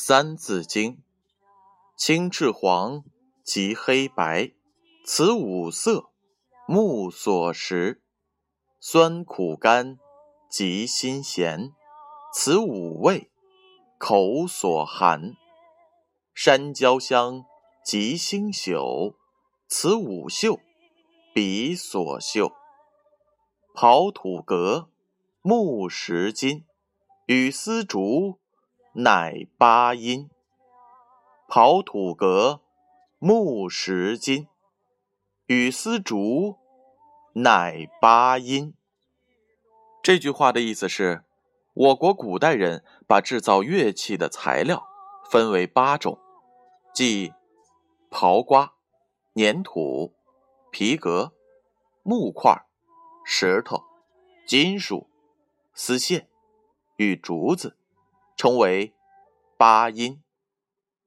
三字经，青赤黄及黑白，此五色，目所识；酸苦甘及辛咸，此五味，口所含；山椒香及星宿，此五嗅，鼻所嗅。刨土革，木石金，与丝竹。乃八音。刨土革，木石金，与丝竹，乃八音。这句话的意思是，我国古代人把制造乐器的材料分为八种，即刨瓜、粘土、皮革、木块、石头、金属、丝线与竹子。称为八音。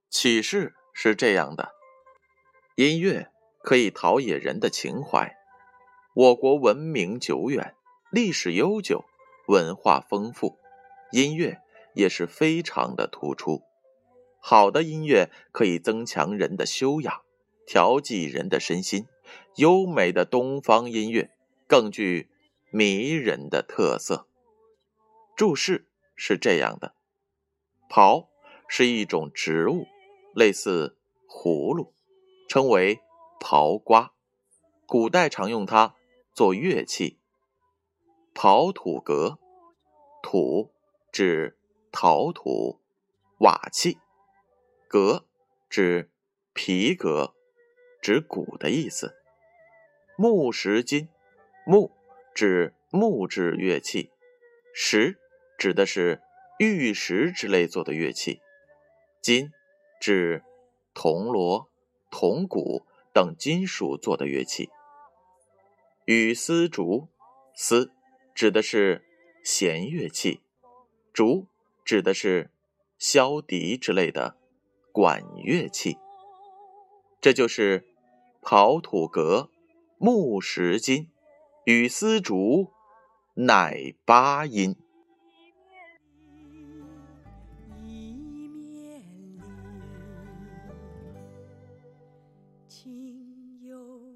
启示是这样的：音乐可以陶冶人的情怀。我国文明久远，历史悠久，文化丰富，音乐也是非常的突出。好的音乐可以增强人的修养，调剂人的身心。优美的东方音乐更具迷人的特色。注释是这样的。刨是一种植物，类似葫芦，称为刨瓜。古代常用它做乐器。刨土革，土指陶土、瓦器，革指皮革，指骨的意思。木石金，木指木质乐器，石指的是。玉石之类做的乐器，金指铜锣、铜鼓等金属做的乐器。与丝竹，丝指的是弦乐器，竹指的是箫笛之类的管乐器。这就是刨土革，木石金，与丝竹，乃八音。情有。